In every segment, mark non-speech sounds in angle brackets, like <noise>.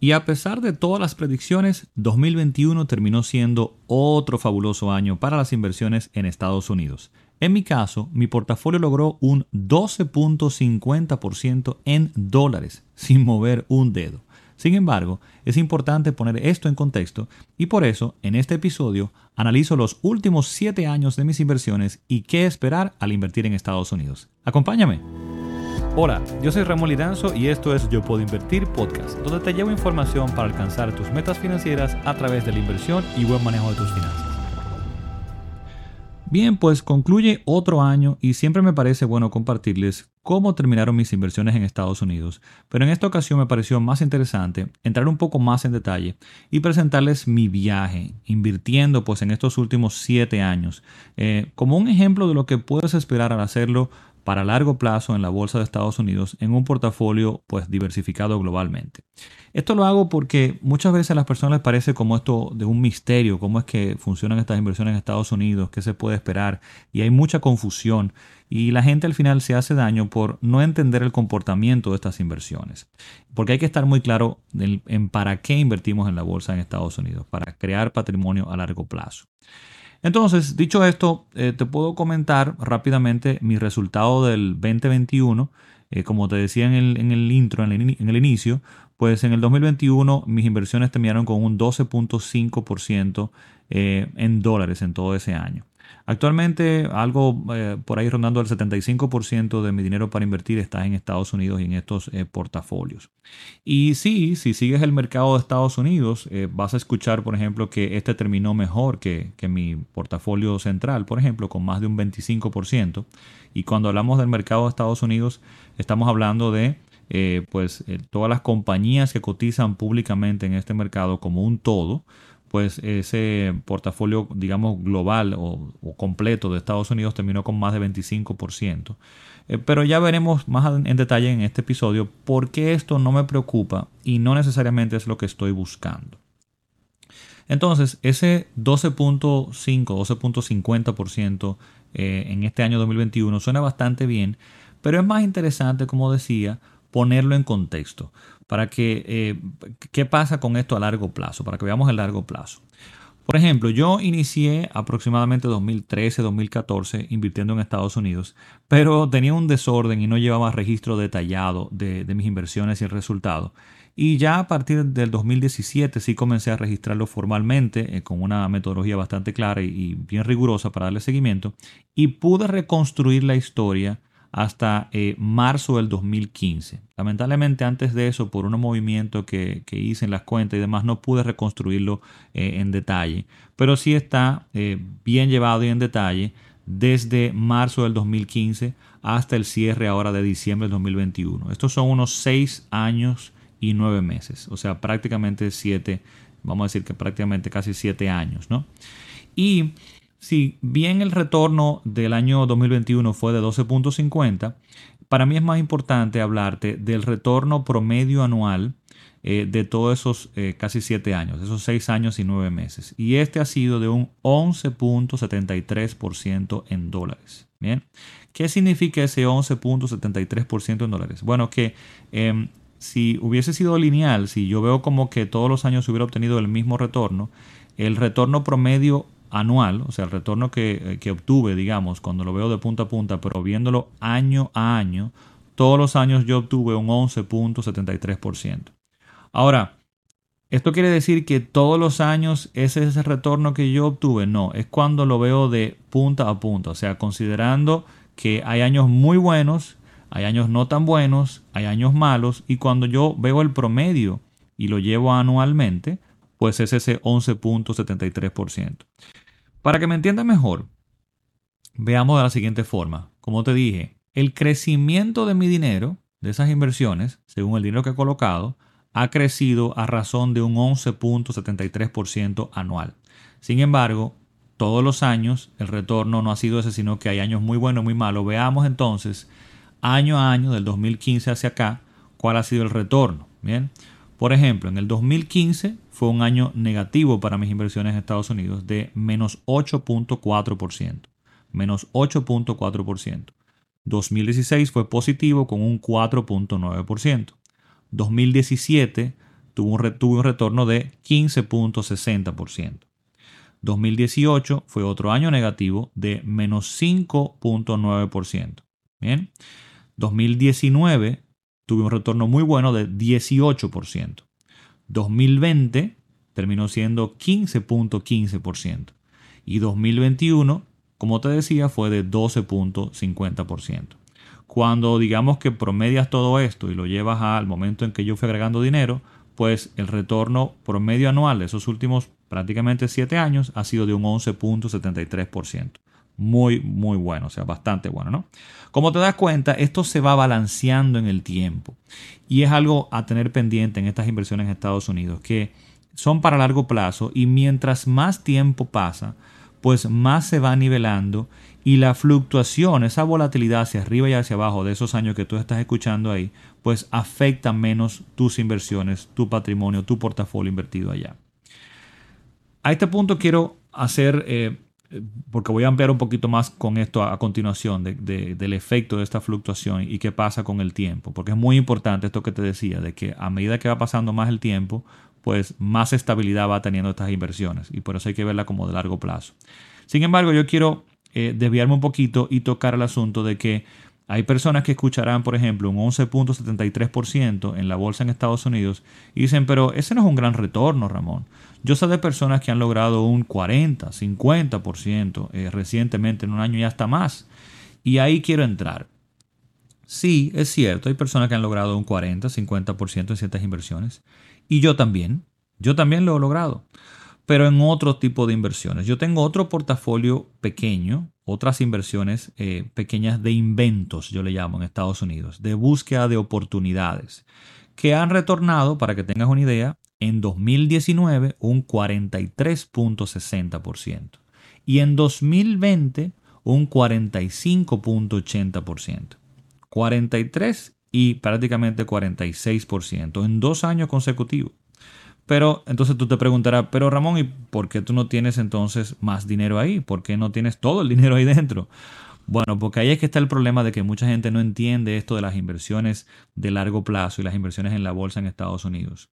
Y a pesar de todas las predicciones, 2021 terminó siendo otro fabuloso año para las inversiones en Estados Unidos. En mi caso, mi portafolio logró un 12.50% en dólares sin mover un dedo. Sin embargo, es importante poner esto en contexto y por eso, en este episodio, analizo los últimos 7 años de mis inversiones y qué esperar al invertir en Estados Unidos. Acompáñame. Hola, yo soy Ramón Lidanzo y esto es Yo Puedo Invertir Podcast, donde te llevo información para alcanzar tus metas financieras a través de la inversión y buen manejo de tus finanzas. Bien, pues concluye otro año y siempre me parece bueno compartirles cómo terminaron mis inversiones en Estados Unidos, pero en esta ocasión me pareció más interesante entrar un poco más en detalle y presentarles mi viaje invirtiendo pues en estos últimos siete años eh, como un ejemplo de lo que puedes esperar al hacerlo para largo plazo en la bolsa de Estados Unidos en un portafolio pues diversificado globalmente. Esto lo hago porque muchas veces a las personas les parece como esto de un misterio, cómo es que funcionan estas inversiones en Estados Unidos, qué se puede esperar y hay mucha confusión y la gente al final se hace daño por no entender el comportamiento de estas inversiones. Porque hay que estar muy claro en para qué invertimos en la bolsa en Estados Unidos, para crear patrimonio a largo plazo. Entonces, dicho esto, eh, te puedo comentar rápidamente mi resultado del 2021. Eh, como te decía en el, intro, en el, inicio, pues en el 2021 mis inversiones terminaron con un 12.5% eh, en dólares en todo ese año. Actualmente algo eh, por ahí rondando el 75% de mi dinero para invertir está en Estados Unidos y en estos eh, portafolios. Y sí, si sigues el mercado de Estados Unidos, eh, vas a escuchar, por ejemplo, que este terminó mejor que, que mi portafolio central, por ejemplo, con más de un 25%. Y cuando hablamos del mercado de Estados Unidos, estamos hablando de pues todas las compañías que cotizan públicamente en este mercado como un todo pues ese portafolio, digamos, global o, completo de Estados Unidos terminó con más de 25%. Eh, pero ya veremos más en detalle en este episodio por qué esto no me preocupa y no necesariamente es lo que estoy buscando. Entonces, ese 12.5, 12.50% eh, en este año 2021 suena bastante bien, pero es más interesante, como decía, ponerlo en contexto para que, eh, ¿qué pasa con esto a largo plazo? Para que veamos el largo plazo. Por ejemplo, yo inicié aproximadamente 2013-2014 invirtiendo en Estados Unidos, pero tenía un desorden y no llevaba registro detallado de, mis inversiones y el resultado. Y ya a partir del 2017 sí comencé a registrarlo formalmente eh, con una metodología bastante clara y bien rigurosa para darle seguimiento y pude reconstruir la historia hasta eh, marzo del 2015. Lamentablemente antes de eso, por un movimiento que, hice en las cuentas y demás, no pude reconstruirlo eh, en detalle, pero sí está eh, bien llevado y en detalle desde marzo del 2015 hasta el cierre ahora de diciembre del 2021. Estos son unos seis años y nueve meses, o sea, prácticamente siete, vamos a decir que prácticamente casi siete años, ¿no? Y si bien el retorno del año 2021 fue de 12.50, para mí es más importante hablarte del retorno promedio anual eh, de todos esos eh, casi 7 años, esos 6 años y 9 meses. Y este ha sido de un 11.73% en dólares. Bien, ¿qué significa ese 11.73% en dólares? Bueno, que em, si hubiese sido lineal, si yo veo como que todos los años hubiera obtenido el mismo retorno, el retorno promedio anual, o sea, el retorno que, obtuve, digamos, cuando lo veo de punta a punta, pero viéndolo año a año, todos los años yo obtuve un 11.73%. Ahora, ¿esto quiere decir que todos los años ese es el retorno que yo obtuve? No, es cuando lo veo de punta a punta, o sea, considerando que hay años muy buenos, hay años no tan buenos, hay años malos, y cuando yo veo el promedio y lo llevo anualmente, pues es ese 11.73%. Para que me entienda mejor, veamos de la siguiente forma. Como te dije, el crecimiento de mi dinero, de esas inversiones, según el dinero que he colocado, ha crecido a razón de un 11.73% anual. Sin embargo, todos los años el retorno no ha sido ese, sino que hay años muy buenos, muy malos. Veamos entonces, año a año, del 2015 hacia acá, cuál ha sido el retorno. Bien, por ejemplo, en el 2015 fue un año negativo para mis inversiones en Estados Unidos de menos 8.4%. Menos 8.4%. 2016 fue positivo con un 4.9%. 2017 tuvo un, un retorno de 15.60%. 2018 fue otro año negativo de menos 5.9%. Bien. 2019 tuvo un retorno muy bueno de 18%. 2020 terminó siendo 15.15%. Y 2021, como te decía, fue de 12.50%. Cuando digamos que promedias todo esto y lo llevas al momento en que yo fui agregando dinero, pues el retorno promedio anual de esos últimos prácticamente 7 años ha sido de un 11.73% muy, muy bueno, o sea, bastante bueno, ¿no? Como te das cuenta, esto se va balanceando en el tiempo y es algo a tener pendiente en estas inversiones en Estados Unidos, que son para largo plazo y mientras más tiempo pasa, pues más se va nivelando y la fluctuación, esa volatilidad hacia arriba y hacia abajo de esos años que tú estás escuchando ahí, pues afecta menos tus inversiones, tu patrimonio, tu portafolio invertido allá. A este punto quiero hacer eh, porque voy a ampliar un poquito más con esto a, continuación del efecto de esta fluctuación y qué pasa con el tiempo, porque es muy importante esto que te decía, de que a medida que va pasando más el tiempo, pues más estabilidad va teniendo estas inversiones y por eso hay que verla como de largo plazo. Sin embargo, yo quiero eh, desviarme un poquito y tocar el asunto de que hay personas que escucharán, por ejemplo, un 11.73% en la bolsa en Estados Unidos y dicen, pero ese no es un gran retorno, Ramón. Yo sé de personas que han logrado un 40, 50% eh, recientemente en un año y hasta más. Y ahí quiero entrar. Sí, es cierto, hay personas que han logrado un 40, 50% en ciertas inversiones. Y yo también. Yo también lo he logrado. Pero en otro tipo de inversiones. Yo tengo otro portafolio pequeño, otras inversiones eh, pequeñas de inventos, yo le llamo en Estados Unidos, de búsqueda de oportunidades, que han retornado, para que tengas una idea, en 2019 un 43.60% y en 2020 un 45.80%. 43 y prácticamente 46% en dos años consecutivos. Pero entonces tú te preguntarás, pero Ramón, ¿y por qué tú no tienes entonces más dinero ahí? ¿Por qué no tienes todo el dinero ahí dentro? Bueno, porque ahí es que está el problema de que mucha gente no entiende esto de las inversiones de largo plazo y las inversiones en la bolsa en Estados Unidos.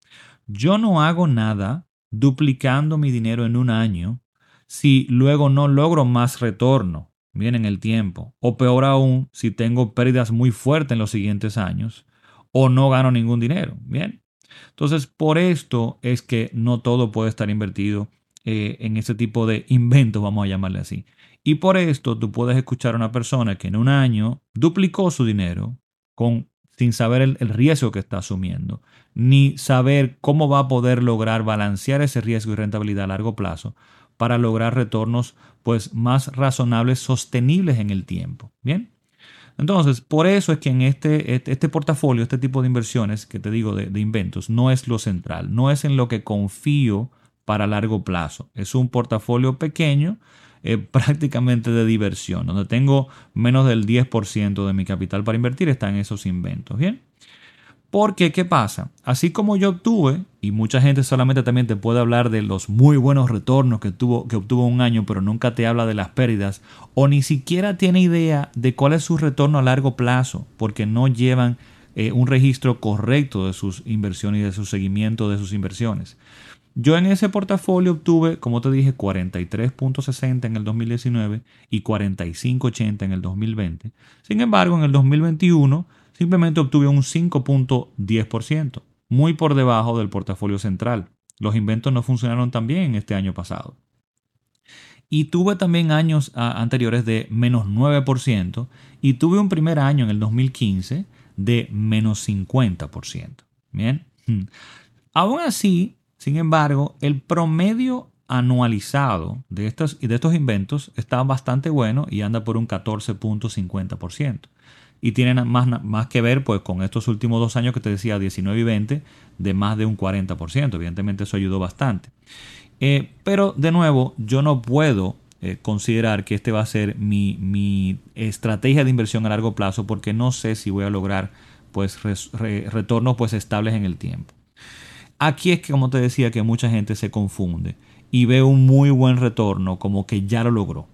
Yo no hago nada duplicando mi dinero en un año si luego no logro más retorno, bien en el tiempo, o peor aún, si tengo pérdidas muy fuertes en los siguientes años o no gano ningún dinero, bien. Entonces, por esto es que no todo puede estar invertido eh, en ese tipo de inventos, vamos a llamarle así. Y por esto tú puedes escuchar a una persona que en un año duplicó su dinero con sin saber el, riesgo que está asumiendo, ni saber cómo va a poder lograr balancear ese riesgo y rentabilidad a largo plazo para lograr retornos pues más razonables, sostenibles en el tiempo. Bien. Entonces, por eso es que en este, este, este portafolio, este tipo de inversiones que te digo de, inventos, no es lo central, no es en lo que confío para largo plazo. Es un portafolio pequeño eh, <laughs> prácticamente de diversión, donde tengo menos del 10% de mi capital para invertir, está en esos inventos. Bien. Porque, ¿qué pasa? Así como yo obtuve, y mucha gente solamente también te puede hablar de los muy buenos retornos que, tuvo, que obtuvo un año, pero nunca te habla de las pérdidas, o ni siquiera tiene idea de cuál es su retorno a largo plazo, porque no llevan eh, un registro correcto de sus inversiones y de su seguimiento de sus inversiones. Yo en ese portafolio obtuve, como te dije, 43.60 en el 2019 y 45.80 en el 2020. Sin embargo, en el 2021 simplemente obtuve un 5.10%, muy por debajo del portafolio central. Los inventos no funcionaron tan bien este año pasado. Y tuve también años anteriores de menos 9% y tuve un primer año en el 2015 de menos 50%. Bien. Aún así, sin embargo, el promedio anualizado de estos, de estos inventos está bastante bueno y anda por un 14.50%. Y tienen más, más que ver pues, con estos últimos dos años que te decía, 19 y 20, de más de un 40%. Evidentemente eso ayudó bastante. Eh, pero de nuevo, yo no puedo eh, considerar que este va a ser mi, mi, estrategia de inversión a largo plazo porque no sé si voy a lograr pues, retornos pues, estables en el tiempo. Aquí es que, como te decía, que mucha gente se confunde y ve un muy buen retorno como que ya lo logró.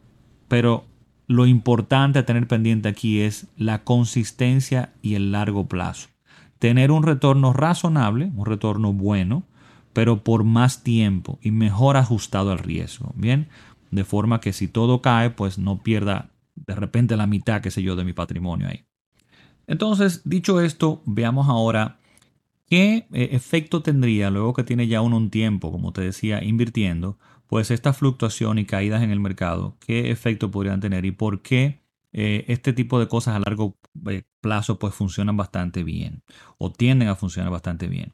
Pero lo importante a tener pendiente aquí es la consistencia y el largo plazo. Tener un retorno razonable, un retorno bueno, pero por más tiempo y mejor ajustado al riesgo. Bien, de forma que si todo cae, pues no pierda de repente la mitad, qué sé yo, de mi patrimonio ahí. Entonces, dicho esto, veamos ahora qué eh, efecto tendría luego que tiene ya uno un tiempo, como te decía, invirtiendo, pues esta fluctuación y caídas en el mercado, qué efecto podrían tener y por qué eh, este tipo de cosas a largo eh, plazo pues funcionan bastante bien o tienden a funcionar bastante bien.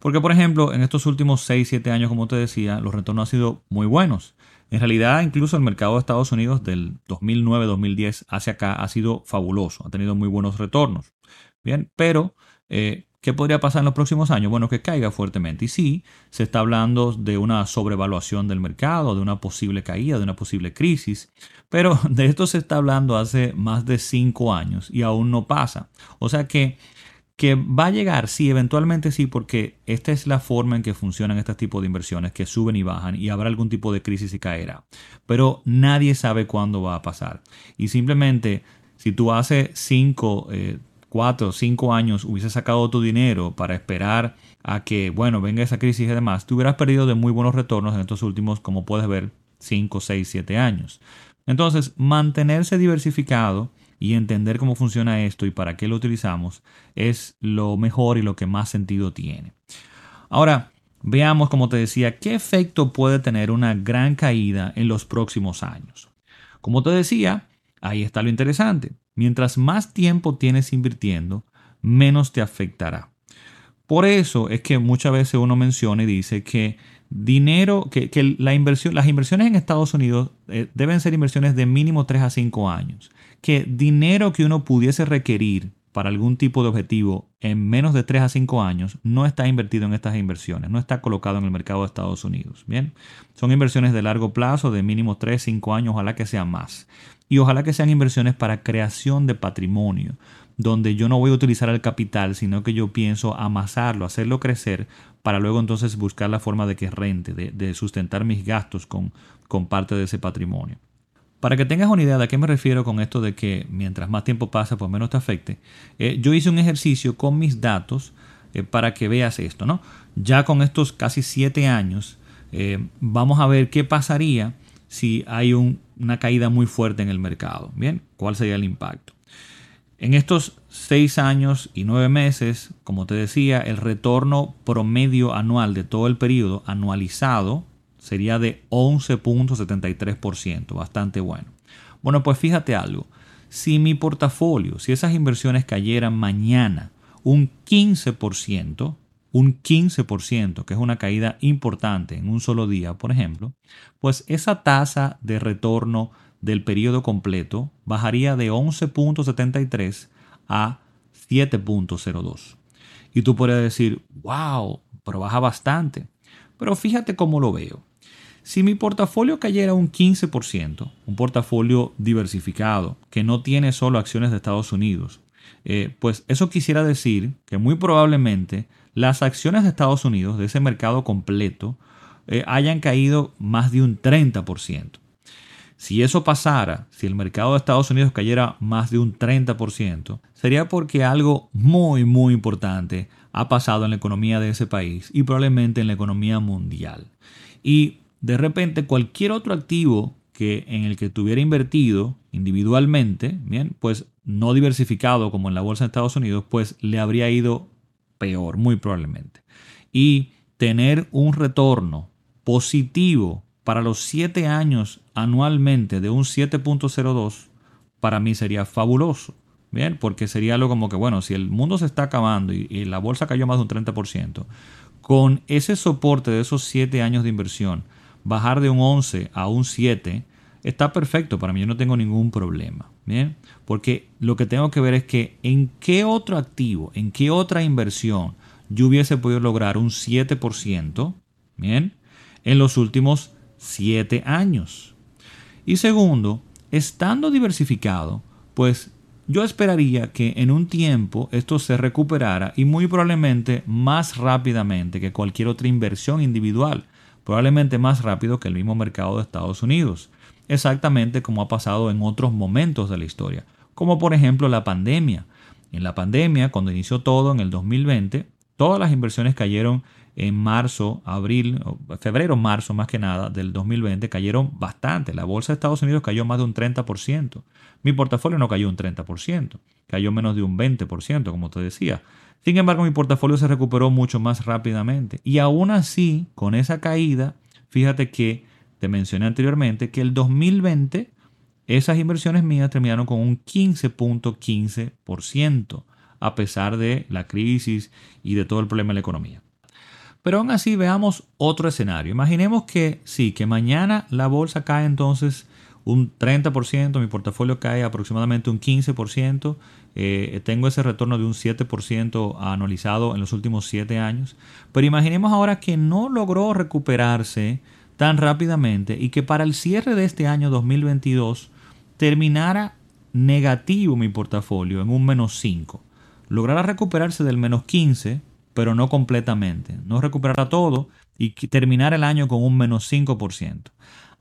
Porque, por ejemplo, en estos últimos 6, 7 años, como te decía, los retornos han sido muy buenos. En realidad, incluso el mercado de Estados Unidos del 2009-2010 hacia acá ha sido fabuloso, ha tenido muy buenos retornos. Bien, pero eh, ¿qué podría pasar en los próximos años? Bueno, que caiga fuertemente. Y sí, se está hablando de una sobrevaluación del mercado, de una posible caída, de una posible crisis, pero <laughs> de esto se está hablando hace más de 5 años y aún no pasa. O sea que que va a llegar, sí, eventualmente sí, porque esta es la forma en que funcionan este tipo de inversiones, que suben y bajan y habrá algún tipo de crisis y caerá. Pero nadie sabe cuándo va a pasar. Y simplemente, si tú hace 5, 4, 5 años hubieses sacado tu dinero para esperar a que, bueno, venga esa crisis y demás, tú hubieras perdido de muy buenos retornos en estos últimos, como puedes ver, 5, 6, 7 años. Entonces, mantenerse diversificado y entender cómo funciona esto y para qué lo utilizamos es lo mejor y lo que más sentido tiene. Ahora, veamos, como te decía, qué efecto puede tener una gran caída en los próximos años. Como te decía, ahí está lo interesante. Mientras más tiempo tienes invirtiendo, menos te afectará. Por eso es que muchas veces uno menciona y dice que dinero, que, la inversión, las inversiones en Estados Unidos eh, deben ser inversiones de mínimo 3 a 5 años que dinero que uno pudiese requerir para algún tipo de objetivo en menos de 3 a 5 años no está invertido en estas inversiones, no está colocado en el mercado de Estados Unidos. Bien, son inversiones de largo plazo, de mínimo 3, 5 años, ojalá que sean más. Y ojalá que sean inversiones para creación de patrimonio, donde yo no voy a utilizar el capital, sino que yo pienso amasarlo, hacerlo crecer, para luego entonces buscar la forma de que rente, de, sustentar mis gastos con, con parte de ese patrimonio. Para que tengas una idea de a qué me refiero con esto de que mientras más tiempo pasa, pues menos te afecte, eh, yo hice un ejercicio con mis datos eh, para que veas esto, ¿no? Ya con estos casi siete años, eh, vamos a ver qué pasaría si hay una caída muy fuerte en el mercado. Bien, ¿cuál sería el impacto? En estos seis años y nueve meses, como te decía, el retorno promedio anual de todo el periodo anualizado sería de 11.73%, bastante bueno. Bueno, pues fíjate algo, si mi portafolio, si esas inversiones cayeran mañana un 15%, un 15%, que es una caída importante en un solo día, por ejemplo, pues esa tasa de retorno del periodo completo bajaría de 11.73 a 7.02. Y tú podrías decir, wow, pero baja bastante. Pero fíjate cómo lo veo. Si mi portafolio cayera un 15%, un portafolio diversificado que no tiene solo acciones de Estados Unidos, eh, pues eso quisiera decir que muy probablemente las acciones de Estados Unidos, de ese mercado completo, eh, hayan caído más de un 30%. Si eso pasara, si el mercado de Estados Unidos cayera más de un 30%, sería porque algo muy, muy importante ha pasado en la economía de ese país y probablemente en la economía mundial. Y de repente cualquier otro activo que en el que tuviera invertido individualmente, bien, pues no diversificado como en la bolsa de Estados Unidos, pues le habría ido peor, muy probablemente. Y tener un retorno positivo para los 7 años anualmente de un 7.02, para mí sería fabuloso. Bien, porque sería algo como que, bueno, si el mundo se está acabando y, y la bolsa cayó más de un 30%, con ese soporte de esos 7 años de inversión, bajar de un 11 a un 7 está perfecto para mí, yo no tengo ningún problema. ¿bien? Porque lo que tengo que ver es que en qué otro activo, en qué otra inversión yo hubiese podido lograr un 7% ¿bien? en los últimos 7 años. Y segundo, estando diversificado, pues yo esperaría que en un tiempo esto se recuperara y muy probablemente más rápidamente que cualquier otra inversión individual probablemente más rápido que el mismo mercado de Estados Unidos, exactamente como ha pasado en otros momentos de la historia, como por ejemplo la pandemia. En la pandemia, cuando inició todo en el 2020, todas las inversiones cayeron en marzo, abril, febrero, marzo más que nada del 2020 cayeron bastante. La bolsa de Estados Unidos cayó más de un 30%. Mi portafolio no cayó un 30%, cayó menos de un 20%, como te decía. Sin embargo, mi portafolio se recuperó mucho más rápidamente. Y aún así, con esa caída, fíjate que te mencioné anteriormente que el 2020 esas inversiones mías terminaron con un 15.15%, a pesar de la crisis y de todo el problema de la economía. Pero aún así veamos otro escenario. Imaginemos que sí, que mañana la bolsa cae entonces un 30%, mi portafolio cae aproximadamente un 15%, eh, tengo ese retorno de un 7% anualizado en los últimos 7 años. Pero imaginemos ahora que no logró recuperarse tan rápidamente y que para el cierre de este año 2022 terminara negativo mi portafolio en un menos 5. Lograra recuperarse del menos 15 pero no completamente. No recuperará todo y terminar el año con un menos 5%.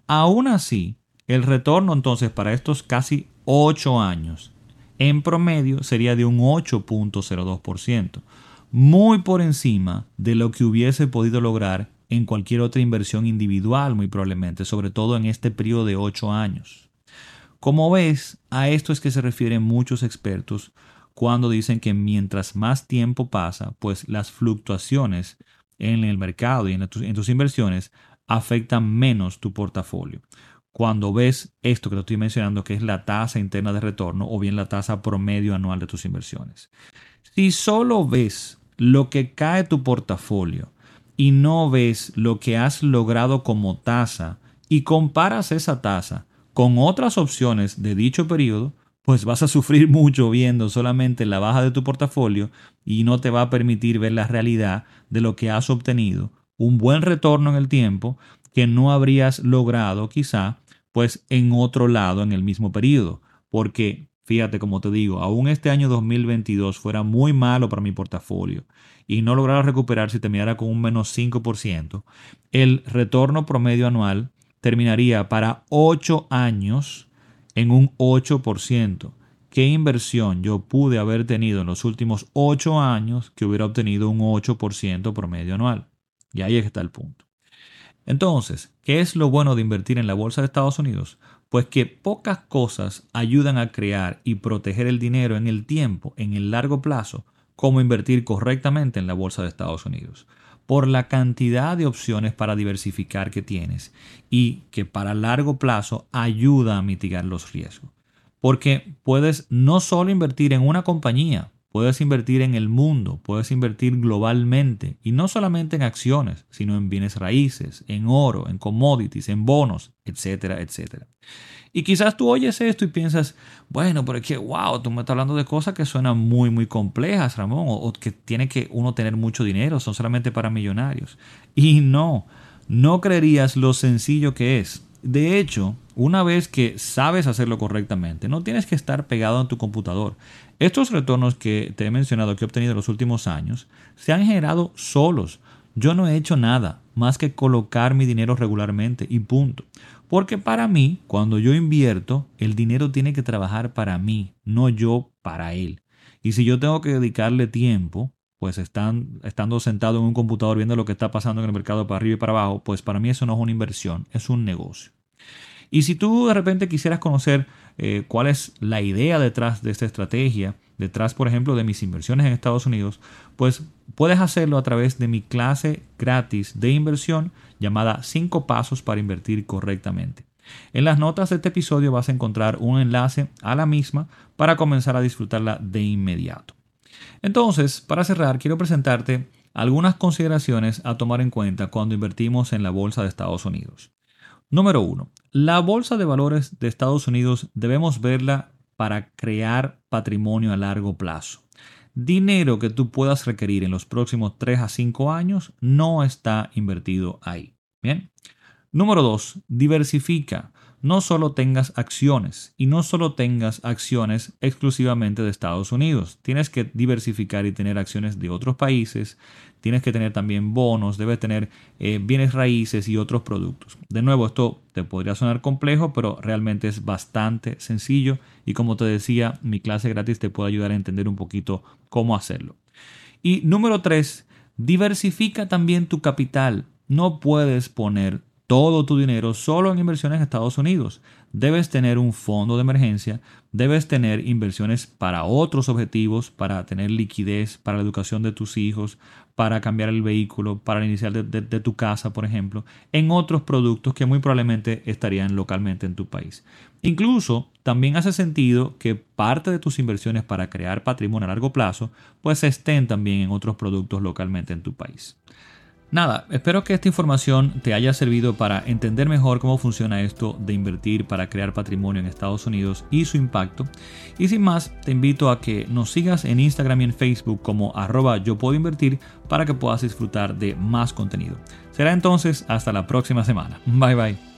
Aún así, el retorno entonces para estos casi 8 años en promedio sería de un 8.02%, muy por encima de lo que hubiese podido lograr en cualquier otra inversión individual, muy probablemente, sobre todo en este periodo de 8 años. Como ves, a esto es que se refieren muchos expertos cuando dicen que mientras más tiempo pasa, pues las fluctuaciones en el mercado y en tus, inversiones afectan menos tu portafolio. Cuando ves esto que te estoy mencionando, que es la tasa interna de retorno o bien la tasa promedio anual de tus inversiones. Si solo ves lo que cae tu portafolio y no ves lo que has logrado como tasa y comparas esa tasa con otras opciones de dicho periodo, pues vas a sufrir mucho viendo solamente la baja de tu portafolio y no te va a permitir ver la realidad de lo que has obtenido, un buen retorno en el tiempo que no habrías logrado quizá pues en otro lado en el mismo periodo, porque fíjate como te digo, aún este año 2022 fuera muy malo para mi portafolio y no lograra recuperar si terminara con un menos 5%, el retorno promedio anual terminaría para 8 años en un 8%. ¿Qué inversión yo pude haber tenido en los últimos 8 años que hubiera obtenido un 8% promedio anual? Y ahí está el punto. Entonces, ¿qué es lo bueno de invertir en la bolsa de Estados Unidos? Pues que pocas cosas ayudan a crear y proteger el dinero en el tiempo, en el largo plazo, como invertir correctamente en la bolsa de Estados Unidos por la cantidad de opciones para diversificar que tienes y que para largo plazo ayuda a mitigar los riesgos. Porque puedes no solo invertir en una compañía, puedes invertir en el mundo, puedes invertir globalmente y no solamente en acciones, sino en bienes raíces, en oro, en commodities, en bonos, etcétera, etcétera. Y quizás tú oyes esto y piensas, bueno, pero es que, wow, tú me estás hablando de cosas que suenan muy, muy complejas, Ramón, o, que tiene que uno tener mucho dinero, son solamente para millonarios. Y no, no creerías lo sencillo que es. De hecho, una vez que sabes hacerlo correctamente, no tienes que estar pegado en tu computador. Estos retornos que te he mencionado que he obtenido en los últimos años se han generado solos. Yo no he hecho nada más que colocar mi dinero regularmente y punto. Porque para mí, cuando yo invierto, el dinero tiene que trabajar para mí, no yo para él. Y si yo tengo que dedicarle tiempo, pues estando sentado en un computador viendo lo que está pasando en el mercado para arriba y para abajo, pues para mí eso no es una inversión, es un negocio. Y si tú de repente quisieras conocer eh, cuál es la idea detrás de esta estrategia, detrás, por ejemplo, de mis inversiones en Estados Unidos, pues puedes hacerlo a través de mi clase gratis de inversión llamada 5 pasos para invertir correctamente. En las notas de este episodio vas a encontrar un enlace a la misma para comenzar a disfrutarla de inmediato. Entonces, para cerrar, quiero presentarte algunas consideraciones a tomar en cuenta cuando invertimos en la Bolsa de Estados Unidos. Número 1. La Bolsa de Valores de Estados Unidos debemos verla para crear patrimonio a largo plazo. Dinero que tú puedas requerir en los próximos 3 a 5 años no está invertido ahí. Bien. Número 2. Diversifica no solo tengas acciones y no solo tengas acciones exclusivamente de Estados Unidos. Tienes que diversificar y tener acciones de otros países. Tienes que tener también bonos, debes tener eh, bienes raíces y otros productos. De nuevo, esto te podría sonar complejo, pero realmente es bastante sencillo y como te decía, mi clase gratis te puede ayudar a entender un poquito cómo hacerlo. Y número tres, Diversifica también tu capital. No puedes poner todo tu dinero solo en inversiones en Estados Unidos. Debes tener un fondo de emergencia, debes tener inversiones para otros objetivos, para tener liquidez, para la educación de tus hijos, para cambiar el vehículo, para el inicial de, tu casa, por ejemplo, en otros productos que muy probablemente estarían localmente en tu país. Incluso también hace sentido que parte de tus inversiones para crear patrimonio a largo plazo pues estén también en otros productos localmente en tu país. Nada, espero que esta información te haya servido para entender mejor cómo funciona esto de invertir para crear patrimonio en Estados Unidos y su impacto. Y sin más, te invito a que nos sigas en Instagram y en Facebook como arroba yo puedo invertir para que puedas disfrutar de más contenido. Será entonces hasta la próxima semana. Bye bye.